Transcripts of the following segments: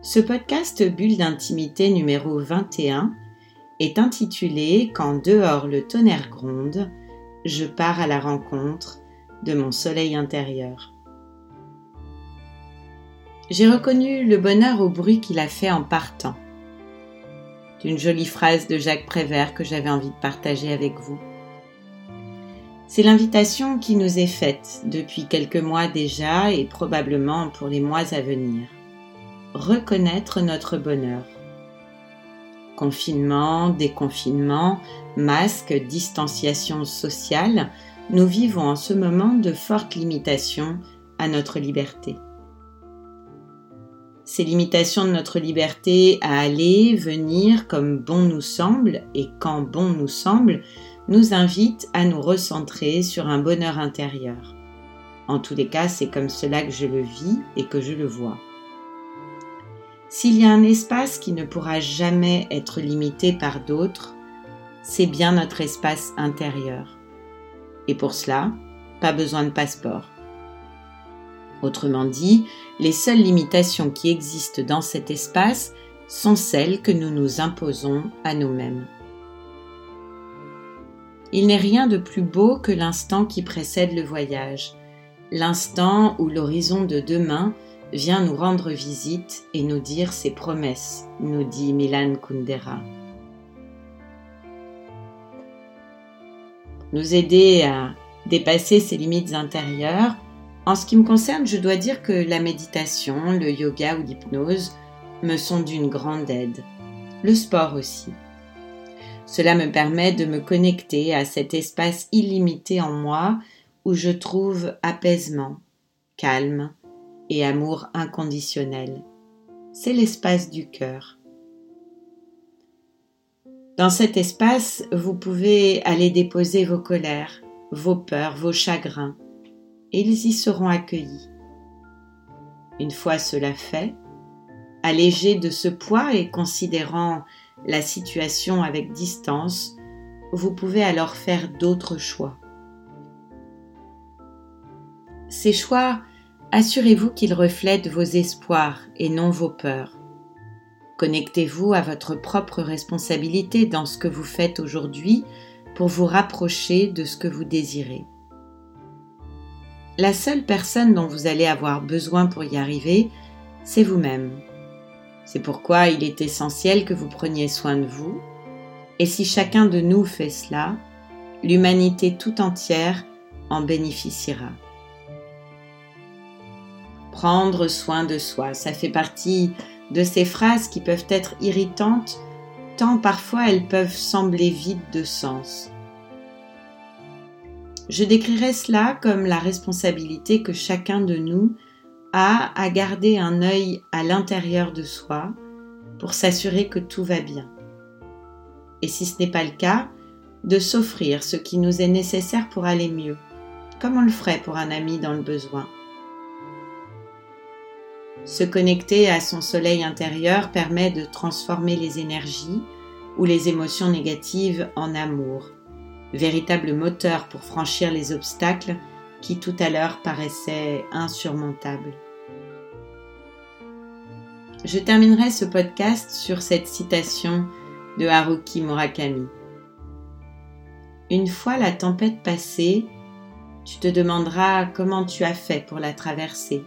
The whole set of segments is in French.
Ce podcast Bulle d'intimité numéro 21 est intitulé Quand dehors le tonnerre gronde, je pars à la rencontre de mon soleil intérieur. J'ai reconnu le bonheur au bruit qu'il a fait en partant. D'une jolie phrase de Jacques Prévert que j'avais envie de partager avec vous. C'est l'invitation qui nous est faite depuis quelques mois déjà et probablement pour les mois à venir reconnaître notre bonheur. Confinement, déconfinement, masque, distanciation sociale, nous vivons en ce moment de fortes limitations à notre liberté. Ces limitations de notre liberté à aller, venir comme bon nous semble et quand bon nous semble nous invitent à nous recentrer sur un bonheur intérieur. En tous les cas, c'est comme cela que je le vis et que je le vois. S'il y a un espace qui ne pourra jamais être limité par d'autres, c'est bien notre espace intérieur. Et pour cela, pas besoin de passeport. Autrement dit, les seules limitations qui existent dans cet espace sont celles que nous nous imposons à nous-mêmes. Il n'est rien de plus beau que l'instant qui précède le voyage, l'instant où l'horizon de demain vient nous rendre visite et nous dire ses promesses, nous dit Milan Kundera. Nous aider à dépasser ses limites intérieures. En ce qui me concerne, je dois dire que la méditation, le yoga ou l'hypnose me sont d'une grande aide. Le sport aussi. Cela me permet de me connecter à cet espace illimité en moi où je trouve apaisement, calme, et amour inconditionnel. C'est l'espace du cœur. Dans cet espace, vous pouvez aller déposer vos colères, vos peurs, vos chagrins, et ils y seront accueillis. Une fois cela fait, allégé de ce poids et considérant la situation avec distance, vous pouvez alors faire d'autres choix. Ces choix assurez-vous qu'ils reflètent vos espoirs et non vos peurs. Connectez-vous à votre propre responsabilité dans ce que vous faites aujourd'hui pour vous rapprocher de ce que vous désirez. La seule personne dont vous allez avoir besoin pour y arriver, c'est vous-même. C'est pourquoi il est essentiel que vous preniez soin de vous, et si chacun de nous fait cela, l'humanité tout entière en bénéficiera prendre soin de soi. Ça fait partie de ces phrases qui peuvent être irritantes, tant parfois elles peuvent sembler vides de sens. Je décrirais cela comme la responsabilité que chacun de nous a à garder un œil à l'intérieur de soi pour s'assurer que tout va bien. Et si ce n'est pas le cas, de s'offrir ce qui nous est nécessaire pour aller mieux, comme on le ferait pour un ami dans le besoin. Se connecter à son soleil intérieur permet de transformer les énergies ou les émotions négatives en amour, véritable moteur pour franchir les obstacles qui tout à l'heure paraissaient insurmontables. Je terminerai ce podcast sur cette citation de Haruki Murakami. Une fois la tempête passée, tu te demanderas comment tu as fait pour la traverser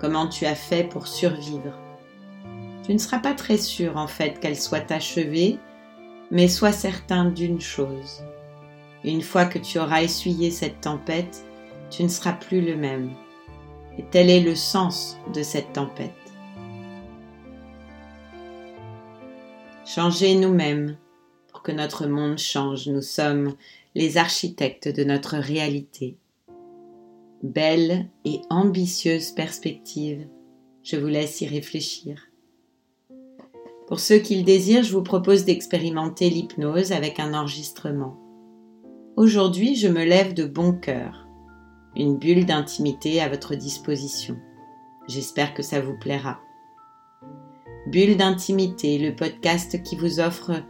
comment tu as fait pour survivre? Tu ne seras pas très sûr en fait qu'elle soit achevée, mais sois certain d'une chose. Une fois que tu auras essuyé cette tempête, tu ne seras plus le même. Et tel est le sens de cette tempête. Changer nous-mêmes pour que notre monde change. Nous sommes les architectes de notre réalité belle et ambitieuse perspective. Je vous laisse y réfléchir. Pour ceux qui le désirent, je vous propose d'expérimenter l'hypnose avec un enregistrement. Aujourd'hui, je me lève de bon cœur. Une bulle d'intimité à votre disposition. J'espère que ça vous plaira. Bulle d'intimité, le podcast qui vous offre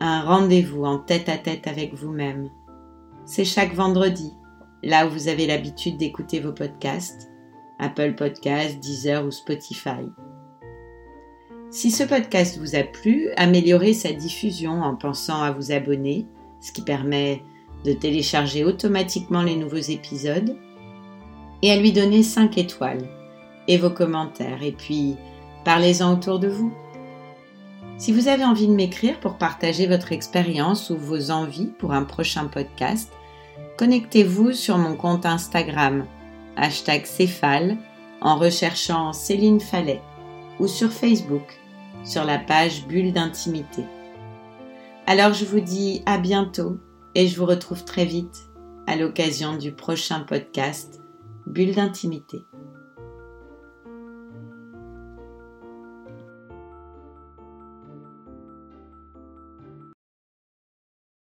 un rendez-vous en tête à tête avec vous-même. C'est chaque vendredi, là où vous avez l'habitude d'écouter vos podcasts, Apple Podcasts, Deezer ou Spotify. Si ce podcast vous a plu, améliorez sa diffusion en pensant à vous abonner, ce qui permet de télécharger automatiquement les nouveaux épisodes, et à lui donner 5 étoiles et vos commentaires, et puis parlez-en autour de vous. Si vous avez envie de m'écrire pour partager votre expérience ou vos envies pour un prochain podcast, connectez-vous sur mon compte Instagram, hashtag Céphale, en recherchant Céline Fallet, ou sur Facebook, sur la page Bulle d'intimité. Alors je vous dis à bientôt et je vous retrouve très vite à l'occasion du prochain podcast Bulle d'intimité.